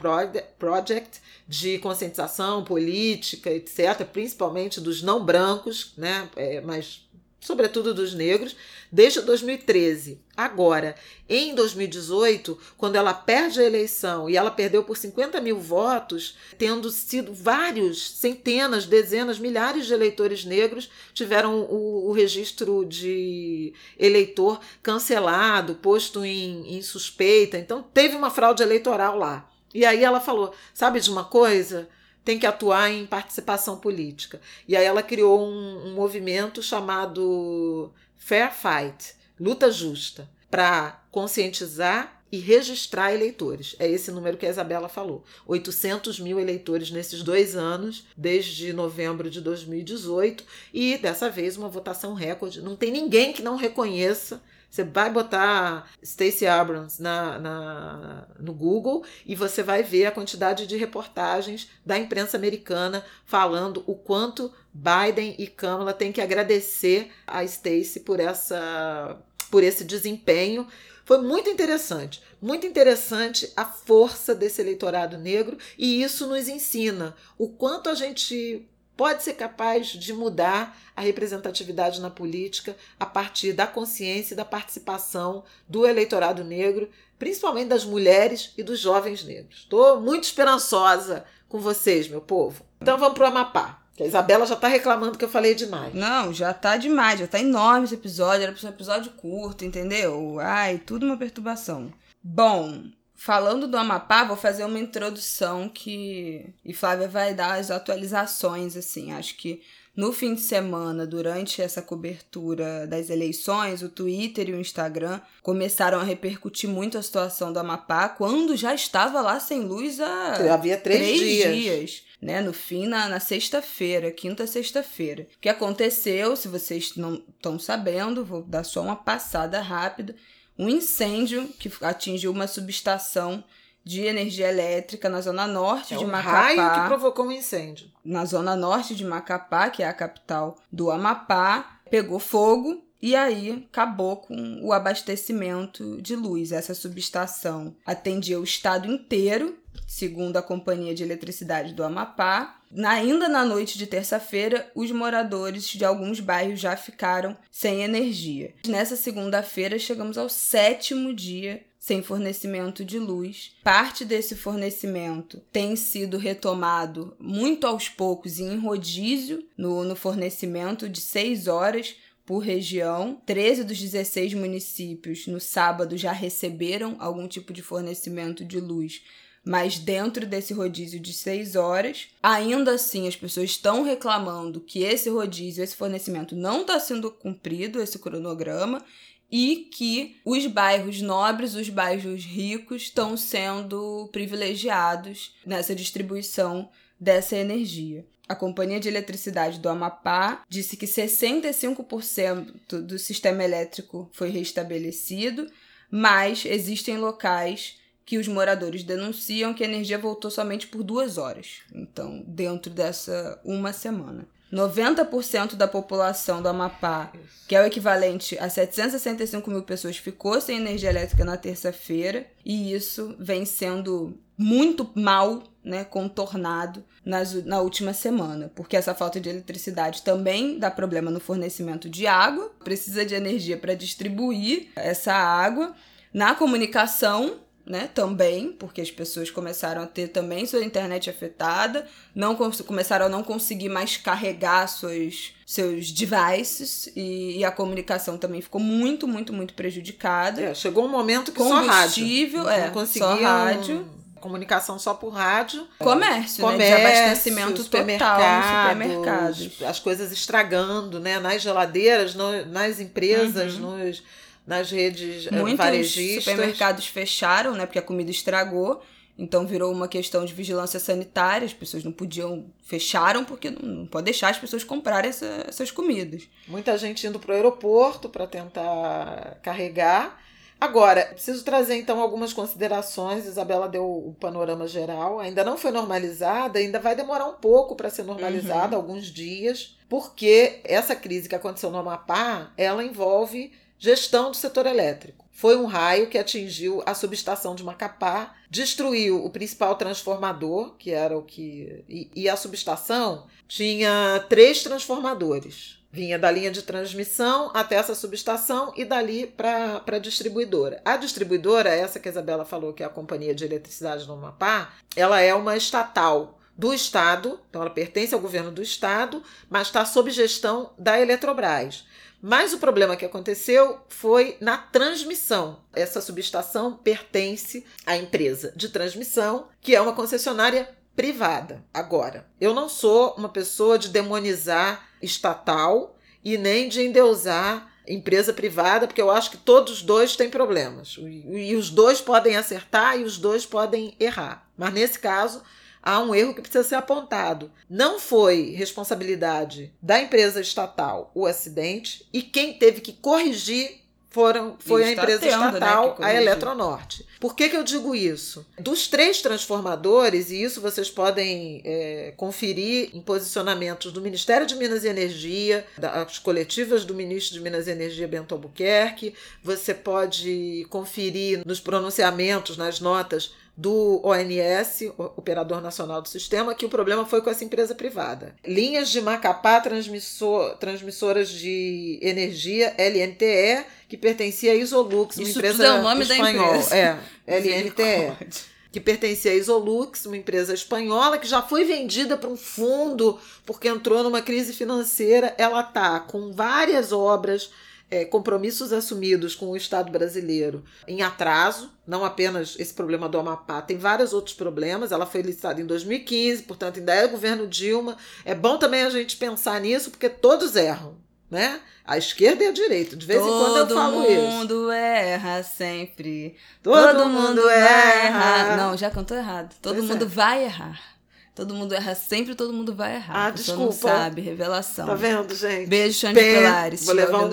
Project, de conscientização política, etc., principalmente dos não brancos, né, é, mas sobretudo dos negros, desde 2013. Agora, em 2018, quando ela perde a eleição e ela perdeu por 50 mil votos, tendo sido vários, centenas, dezenas, milhares de eleitores negros tiveram o, o registro de eleitor cancelado, posto em, em suspeita. Então, teve uma fraude eleitoral lá. E aí ela falou: sabe de uma coisa? Tem que atuar em participação política. E aí ela criou um, um movimento chamado Fair Fight, luta justa, para conscientizar e registrar eleitores. É esse número que a Isabela falou. 800 mil eleitores nesses dois anos, desde novembro de 2018, e dessa vez uma votação recorde. Não tem ninguém que não reconheça. Você vai botar Stacey Abrams na, na, no Google e você vai ver a quantidade de reportagens da imprensa americana falando o quanto Biden e Kamala têm que agradecer a Stacey por essa por esse desempenho. Foi muito interessante, muito interessante a força desse eleitorado negro e isso nos ensina o quanto a gente pode ser capaz de mudar a representatividade na política a partir da consciência e da participação do eleitorado negro, principalmente das mulheres e dos jovens negros. Estou muito esperançosa com vocês, meu povo. Então vamos para o Amapá. A Isabela já tá reclamando que eu falei demais. Não, já tá demais, já tá enorme esse episódio, era pra ser um episódio curto, entendeu? Ai, tudo uma perturbação. Bom, falando do Amapá, vou fazer uma introdução que. E Flávia vai dar as atualizações, assim. Acho que no fim de semana, durante essa cobertura das eleições, o Twitter e o Instagram começaram a repercutir muito a situação do Amapá quando já estava lá sem luz há havia três, três dias. dias né? No fim, na, na sexta-feira, quinta sexta-feira. O que aconteceu, se vocês não estão sabendo, vou dar só uma passada rápida. Um incêndio que atingiu uma subestação de energia elétrica na zona norte é de um Macapá. raio que provocou um incêndio. Na zona norte de Macapá, que é a capital do Amapá, pegou fogo e aí acabou com o abastecimento de luz. Essa subestação atendia o estado inteiro Segundo a Companhia de Eletricidade do Amapá, ainda na noite de terça-feira, os moradores de alguns bairros já ficaram sem energia. Nessa segunda-feira, chegamos ao sétimo dia sem fornecimento de luz. Parte desse fornecimento tem sido retomado muito aos poucos e em rodízio no, no fornecimento de 6 horas por região. 13 dos 16 municípios no sábado já receberam algum tipo de fornecimento de luz mas dentro desse rodízio de seis horas, ainda assim as pessoas estão reclamando que esse rodízio, esse fornecimento não está sendo cumprido, esse cronograma, e que os bairros nobres, os bairros ricos, estão sendo privilegiados nessa distribuição dessa energia. A Companhia de Eletricidade do Amapá disse que 65% do sistema elétrico foi restabelecido, mas existem locais que os moradores denunciam que a energia voltou somente por duas horas. Então, dentro dessa uma semana. 90% da população do Amapá, que é o equivalente a 765 mil pessoas, ficou sem energia elétrica na terça-feira, e isso vem sendo muito mal né, contornado nas, na última semana, porque essa falta de eletricidade também dá problema no fornecimento de água, precisa de energia para distribuir essa água. Na comunicação, né, também, porque as pessoas começaram a ter também sua internet afetada, não começaram a não conseguir mais carregar suas, seus devices e, e a comunicação também ficou muito, muito, muito prejudicada. É, chegou um momento que só rádio. é, não só rádio. Comunicação só por rádio. Comércio, Comércio né? De abastecimento total nos supermercados. As coisas estragando, né? Nas geladeiras, no, nas empresas, uhum. nos nas redes eh, Muitos varejistas. supermercados fecharam, né? Porque a comida estragou. Então virou uma questão de vigilância sanitária, as pessoas não podiam, fecharam porque não, não pode deixar as pessoas comprarem essa, essas comidas. Muita gente indo para o aeroporto para tentar carregar. Agora, preciso trazer então algumas considerações. Isabela deu o panorama geral. Ainda não foi normalizada, ainda vai demorar um pouco para ser normalizada, uhum. alguns dias, porque essa crise que aconteceu no Amapá, ela envolve Gestão do setor elétrico. Foi um raio que atingiu a subestação de Macapá, destruiu o principal transformador, que era o que. E, e a subestação tinha três transformadores. Vinha da linha de transmissão até essa subestação e dali para a distribuidora. A distribuidora, essa que a Isabela falou, que é a Companhia de Eletricidade do Amapá, ela é uma estatal do Estado, então ela pertence ao governo do Estado, mas está sob gestão da Eletrobras. Mas o problema que aconteceu foi na transmissão. Essa subestação pertence à empresa de transmissão, que é uma concessionária privada. Agora, eu não sou uma pessoa de demonizar estatal e nem de endeusar empresa privada, porque eu acho que todos os dois têm problemas. E os dois podem acertar e os dois podem errar. Mas nesse caso, há um erro que precisa ser apontado. Não foi responsabilidade da empresa estatal o acidente e quem teve que corrigir foram, foi a empresa tendo, né, estatal, né, a Eletronorte. Por que, que eu digo isso? Dos três transformadores, e isso vocês podem é, conferir em posicionamentos do Ministério de Minas e Energia, das coletivas do ministro de Minas e Energia, Bento Albuquerque, você pode conferir nos pronunciamentos, nas notas do ONS, Operador Nacional do Sistema, que o problema foi com essa empresa privada. Linhas de Macapá, transmissor, transmissoras de energia, LNTE, que pertencia a Isolux, uma Isso empresa é o nome espanhola. Da empresa. É, LNTE. que pertencia a Isolux, uma empresa espanhola que já foi vendida para um fundo porque entrou numa crise financeira. Ela está com várias obras é, compromissos assumidos com o Estado brasileiro em atraso, não apenas esse problema do Amapá, tem vários outros problemas. Ela foi licitada em 2015, portanto, ainda é governo Dilma. É bom também a gente pensar nisso, porque todos erram. Né? A esquerda e a direita. De vez Todo em quando eu falo isso. Todo mundo erra sempre. Todo, Todo mundo, mundo erra. erra. Não, já cantou errado. Todo pois mundo é. vai errar. Todo mundo erra sempre, todo mundo vai errar. Ah, desculpa. não sabe, revelação. Tá vendo, gente? Beijo, Xande Pilares. Vou levar, um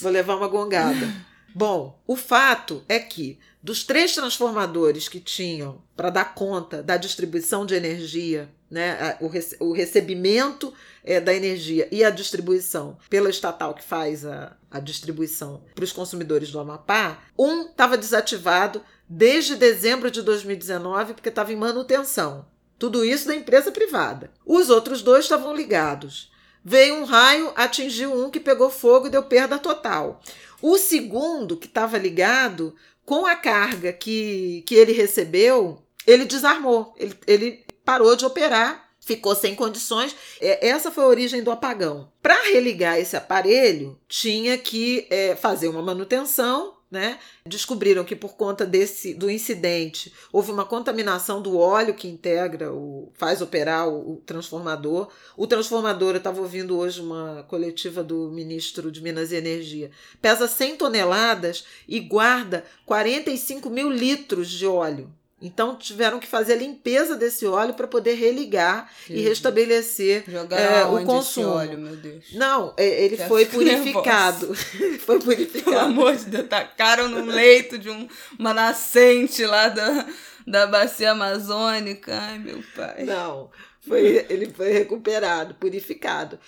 vou levar uma gongada. Bom, o fato é que dos três transformadores que tinham para dar conta da distribuição de energia, né, o, rece o recebimento é, da energia e a distribuição pela estatal que faz a, a distribuição para os consumidores do Amapá, um estava desativado desde dezembro de 2019 porque estava em manutenção. Tudo isso da empresa privada. Os outros dois estavam ligados. Veio um raio, atingiu um que pegou fogo e deu perda total. O segundo, que estava ligado, com a carga que, que ele recebeu, ele desarmou. Ele, ele parou de operar, ficou sem condições. É, essa foi a origem do apagão. Para religar esse aparelho, tinha que é, fazer uma manutenção né? Descobriram que por conta desse do incidente houve uma contaminação do óleo que integra o faz operar o, o transformador. O transformador, eu estava ouvindo hoje uma coletiva do ministro de Minas e Energia, pesa 100 toneladas e guarda 45 mil litros de óleo. Então tiveram que fazer a limpeza desse óleo para poder religar e restabelecer é, o consumo. óleo, meu Deus. Não, é, ele foi purificado. foi purificado. Pelo amor de Deus, tacaram no leito de um, uma nascente lá da, da bacia amazônica. Ai, meu pai. Não, foi, ele foi recuperado, purificado.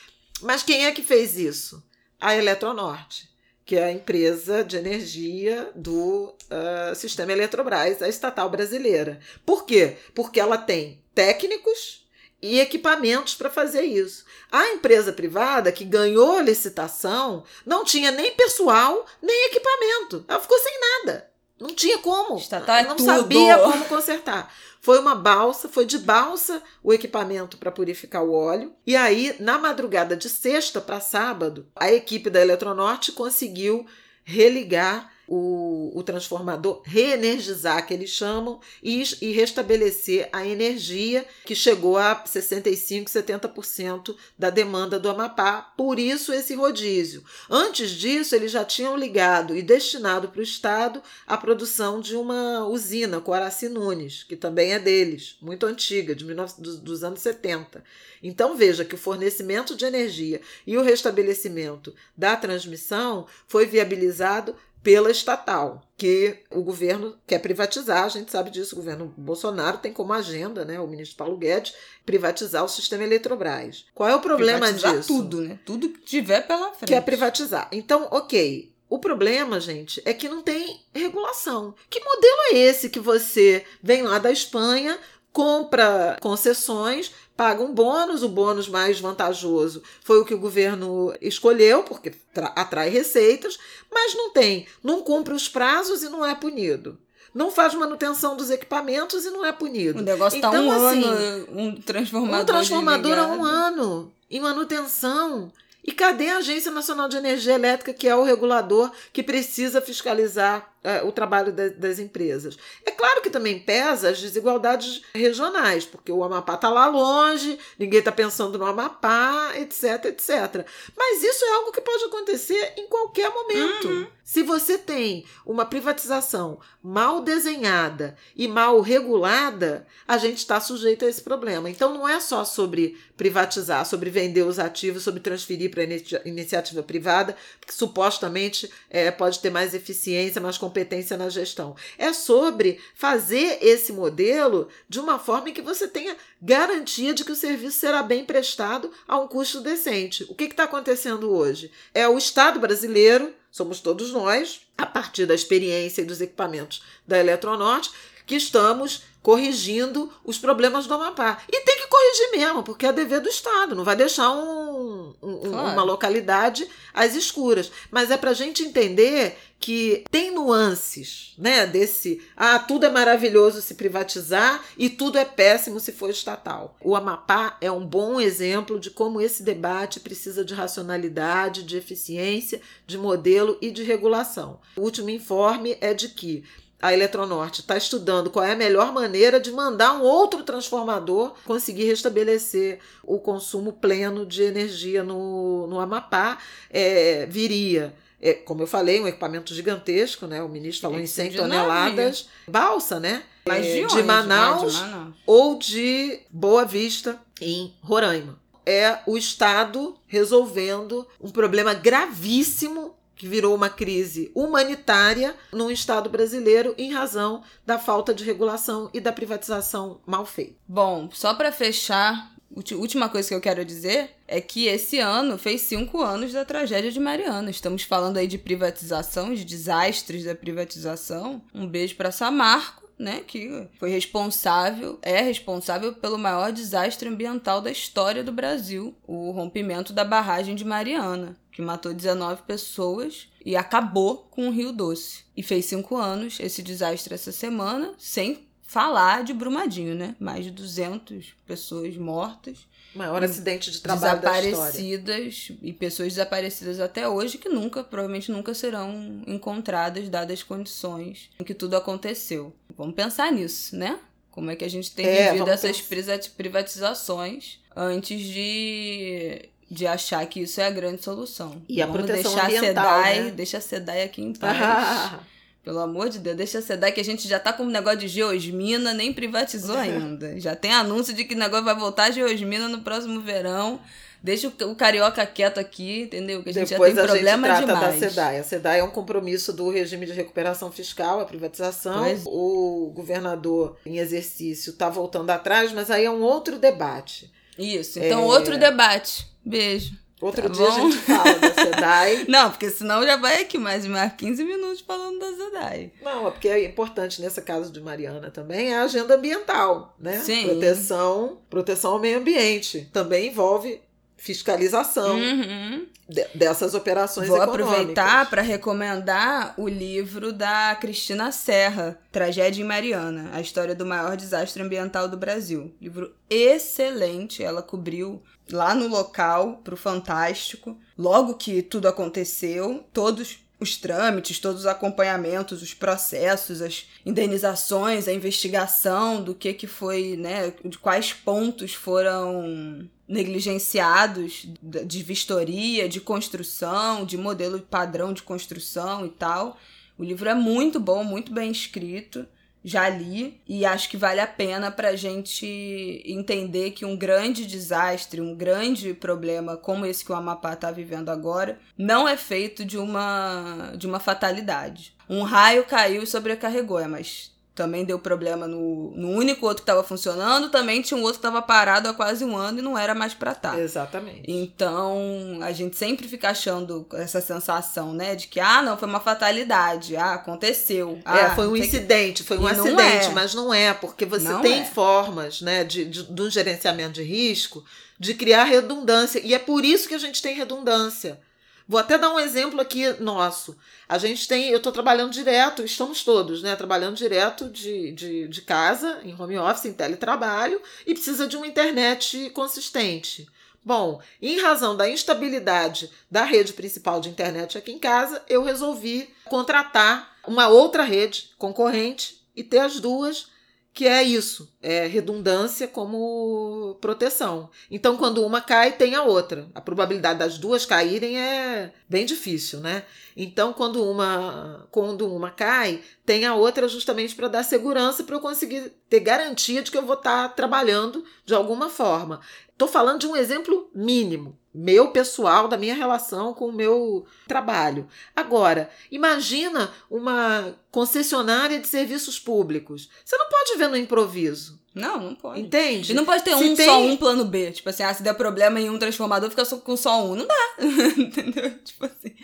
Mas quem é que fez isso? A Eletronorte que é a empresa de energia do uh, sistema Eletrobras, a estatal brasileira. Por quê? Porque ela tem técnicos e equipamentos para fazer isso. A empresa privada que ganhou a licitação não tinha nem pessoal nem equipamento. Ela ficou sem nada. Não tinha como. Estatal é não tudo. sabia como consertar. Foi uma balsa, foi de balsa o equipamento para purificar o óleo. E aí, na madrugada de sexta para sábado, a equipe da Eletronorte conseguiu religar o, o transformador, reenergizar, que eles chamam, e, e restabelecer a energia que chegou a 65%, 70% da demanda do Amapá. Por isso, esse rodízio. Antes disso, eles já tinham ligado e destinado para o Estado a produção de uma usina, Coraci Nunes, que também é deles, muito antiga, de 19, dos, dos anos 70. Então veja que o fornecimento de energia e o restabelecimento da transmissão foi viabilizado pela estatal, que o governo quer privatizar, a gente sabe disso, o governo Bolsonaro tem como agenda, né, o ministro Paulo Guedes, privatizar o sistema Eletrobras. Qual é o problema privatizar disso? tudo, né? Tudo que tiver pela frente. Quer privatizar. Então, ok, o problema, gente, é que não tem regulação. Que modelo é esse que você vem lá da Espanha, compra concessões, paga um bônus, o bônus mais vantajoso foi o que o governo escolheu, porque atrai receitas, mas não tem, não cumpre os prazos e não é punido. Não faz manutenção dos equipamentos e não é punido. O negócio está então, um assim, ano, um transformador. Um transformador há um ano em manutenção. E cadê a Agência Nacional de Energia Elétrica, que é o regulador que precisa fiscalizar é, o trabalho das empresas. É claro que também pesa as desigualdades regionais, porque o Amapá está lá longe, ninguém está pensando no Amapá, etc, etc. Mas isso é algo que pode acontecer em qualquer momento. Uhum. Se você tem uma privatização mal desenhada e mal regulada, a gente está sujeito a esse problema. Então não é só sobre privatizar, sobre vender os ativos, sobre transferir para a iniciativa privada, que supostamente é, pode ter mais eficiência, mais competência na gestão. É sobre fazer esse modelo de uma forma em que você tenha garantia de que o serviço será bem prestado a um custo decente. O que está acontecendo hoje? É o Estado brasileiro somos todos nós, a partir da experiência e dos equipamentos da Eletronorte, que estamos corrigindo os problemas do Amapá. E tem que corrigir mesmo, porque é dever do Estado, não vai deixar um, um, claro. uma localidade às escuras. Mas é para a gente entender que tem nuances, né? Desse, ah, tudo é maravilhoso se privatizar e tudo é péssimo se for estatal. O Amapá é um bom exemplo de como esse debate precisa de racionalidade, de eficiência, de modelo e de regulação. O último informe é de que a Eletronorte está estudando qual é a melhor maneira de mandar um outro transformador conseguir restabelecer o consumo pleno de energia no, no Amapá. É, viria é, como eu falei, um equipamento gigantesco, né? O ministro falou em 100 toneladas. Navio. Balsa, né? Mas de, é, de Manaus, de Manaus ou de Boa Vista, em Roraima. É o Estado resolvendo um problema gravíssimo que virou uma crise humanitária no Estado brasileiro em razão da falta de regulação e da privatização mal feita. Bom, só para fechar, última coisa que eu quero dizer é que esse ano fez cinco anos da tragédia de Mariana. Estamos falando aí de privatização, de desastres da privatização. Um beijo para Samarco né, que foi responsável, é responsável pelo maior desastre ambiental da história do Brasil, o rompimento da barragem de Mariana que matou 19 pessoas e acabou com o Rio Doce. E fez cinco anos esse desastre essa semana, sem falar de Brumadinho, né? Mais de 200 pessoas mortas. Maior acidente de trabalho desaparecidas e pessoas desaparecidas até hoje que nunca, provavelmente nunca serão encontradas dadas as condições em que tudo aconteceu. Vamos pensar nisso, né? Como é que a gente tem é, vivido essas pensar. privatizações antes de de achar que isso é a grande solução. E Vamos a proteção deixar ambiental, a SEDAI, né? deixa a SEDAI aqui em paz. Pelo amor de Deus, deixa a SEDAI que a gente já tá com um negócio de geosmina, nem privatizou ainda. Já tem anúncio de que o negócio vai voltar a geosmina no próximo verão. Deixa o, carioca quieto aqui, entendeu? Que a gente Depois já tem problema a gente trata demais. da SEDAI. A SEDAI é um compromisso do regime de recuperação fiscal, a privatização. Pois. O governador em exercício está voltando atrás, mas aí é um outro debate. Isso, então É. outro debate. Beijo. Outro Tá dia bom. a gente fala da SEDAI. Não, porque senão já vai aqui mais mais 15 minutos falando da SEDAI. Não, é porque é importante nesse caso de Mariana também é a agenda ambiental, né? Sim. Proteção, proteção ao meio ambiente. Também envolve fiscalização Uhum. de- dessas operações Vou econômicas. aproveitar para recomendar o livro da Cristina Serra, Tragédia em Mariana, a história do maior desastre ambiental do Brasil. Livro excelente, ela cobriu lá no local pro Fantástico, logo que tudo aconteceu, todos os trâmites, todos os acompanhamentos, os processos, as indenizações, a investigação do que que foi, né, de quais pontos foram negligenciados de vistoria, de construção, de modelo padrão de construção e tal. O livro é muito bom, muito bem escrito. Já li e acho que vale a pena para a gente entender que um grande desastre, um grande problema como esse que o Amapá está vivendo agora, não é feito de uma, de uma fatalidade. Um raio caiu e sobrecarregou, é, mas também deu problema no, no único outro que estava funcionando, também tinha um outro que estava parado há quase um ano e não era mais para estar. Exatamente. Então, a gente sempre fica achando essa sensação, né, de que, ah, não, foi uma fatalidade, ah, aconteceu. É, ah, foi um não o que- incidente, foi um E não acidente, é. mas não é, porque você Não tem é. formas, né, de, de, do gerenciamento de risco de criar redundância. E é por isso que a gente tem redundância. Vou até dar um exemplo aqui nosso. A gente tem, eu estou trabalhando direto, estamos todos, né? Trabalhando direto de, de, de casa, em home office, em teletrabalho, e precisa de uma internet consistente. Bom, em razão da instabilidade da rede principal de internet aqui em casa, eu resolvi contratar uma outra rede concorrente e ter as duas que é isso, é redundância como proteção. Então, quando uma cai, tem a outra. A probabilidade das duas caírem é bem difícil, né? Então, quando uma, quando uma cai, tem a outra justamente para dar segurança para eu conseguir ter garantia de que eu vou estar tá trabalhando de alguma forma. Estou falando de um exemplo mínimo, meu pessoal, da minha relação com o meu trabalho. Agora, imagina uma concessionária de serviços públicos. Você não pode ver no improviso. Não, não pode. Entende? E não pode ter Se um tem- só um plano B. Tipo assim, ah, se der problema em um transformador, fica só com só um. Não dá. Entendeu? Tipo assim.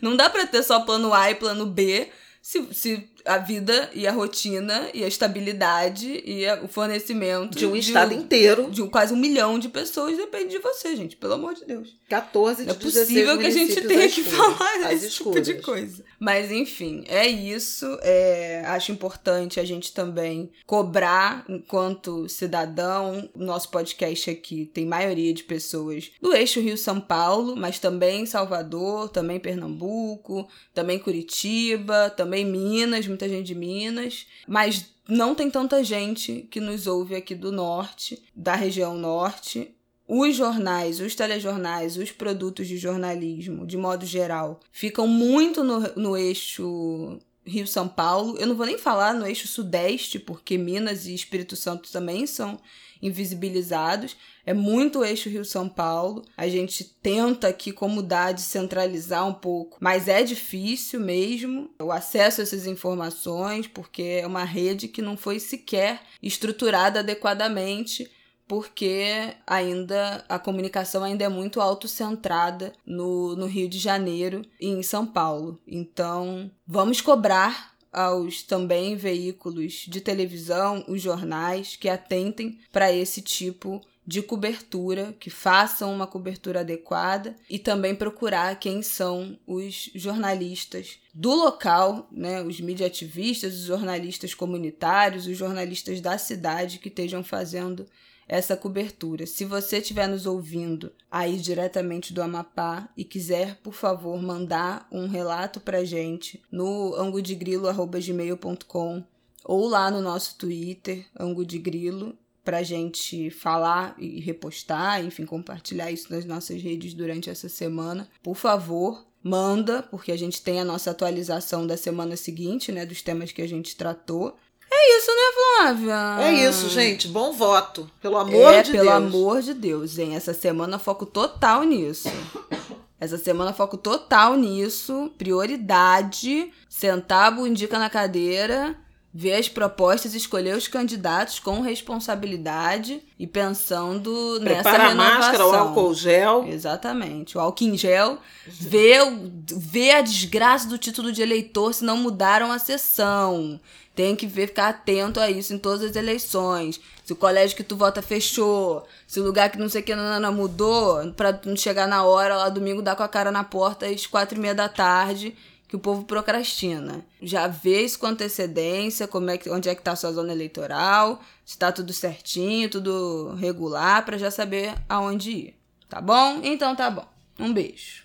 Não dá pra ter só plano A e plano B se, se a vida e a rotina e a estabilidade e a- o fornecimento De um estado inteiro, de um- quase um milhão de pessoas depende de você, gente. Pelo amor de Deus. 14 de é 16 possível que a gente tenha que escuras, falar esse tipo de escuras. coisa. Mas enfim, é isso. É, acho importante a gente também cobrar, enquanto cidadão. Nosso podcast aqui tem maioria de pessoas do eixo Rio-São Paulo, mas também Salvador, também Pernambuco, também Curitiba, também Minas, muita gente de Minas. Mas não tem tanta gente que nos ouve aqui do norte, da região norte os jornais, os telejornais, os produtos de jornalismo, de modo geral, ficam muito no, no eixo Rio-São Paulo. Eu não vou nem falar no eixo Sudeste, porque Minas e Espírito Santo também são invisibilizados. É muito eixo Rio-São Paulo. A gente tenta aqui como dá descentralizar um pouco, mas é difícil mesmo o acesso a essas informações, porque é uma rede que não foi sequer estruturada adequadamente porque ainda a comunicação ainda é muito autocentrada no, no Rio de Janeiro e em São Paulo. Então, vamos cobrar aos também veículos de televisão, os jornais, que atentem para esse tipo de cobertura, que façam uma cobertura adequada e também procurar quem são os jornalistas do local, né, os mediativistas, os jornalistas comunitários, os jornalistas da cidade que estejam fazendo essa cobertura. Se você estiver nos ouvindo aí diretamente do Amapá e quiser, por favor, mandar um relato pra gente no angudegrilo.gmail.com ou lá no nosso Twitter, angudegrilo, pra gente falar e repostar, enfim, compartilhar isso nas nossas redes durante essa semana. Por favor, manda, porque a gente tem a nossa atualização da semana seguinte, né, dos temas que a gente tratou. É isso, né, Flávia? É isso, gente. Bom voto. Pelo amor é, de pelo Deus. amor de Deus, hein? Essa semana foco total nisso. Essa semana foco total nisso. Prioridade. Sentar a bundica na cadeira, ver as propostas, escolher os candidatos com responsabilidade e pensando nessa Prepara a renovação. máscara, o álcool gel. Exatamente. O álcool em gel. Vê, o- vê a desgraça do título de eleitor se não mudaram a sessão. Tem que ver, ficar atento a isso em todas as eleições. Se o colégio que tu vota fechou, se o lugar que não sei o que não, não mudou, pra não chegar na hora lá domingo dar com a cara na porta às quatro e meia da tarde, que o povo procrastina. Já vê isso com antecedência, como é que, onde é que tá a sua zona eleitoral, se tá tudo certinho, tudo regular, pra já saber aonde ir. Tá bom? Então tá bom. Um beijo.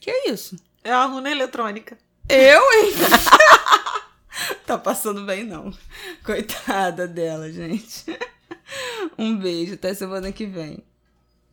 Que é isso? É a urna eletrônica. Eu, hein? tá passando bem, não. Coitada dela, gente. Um beijo, até semana que vem.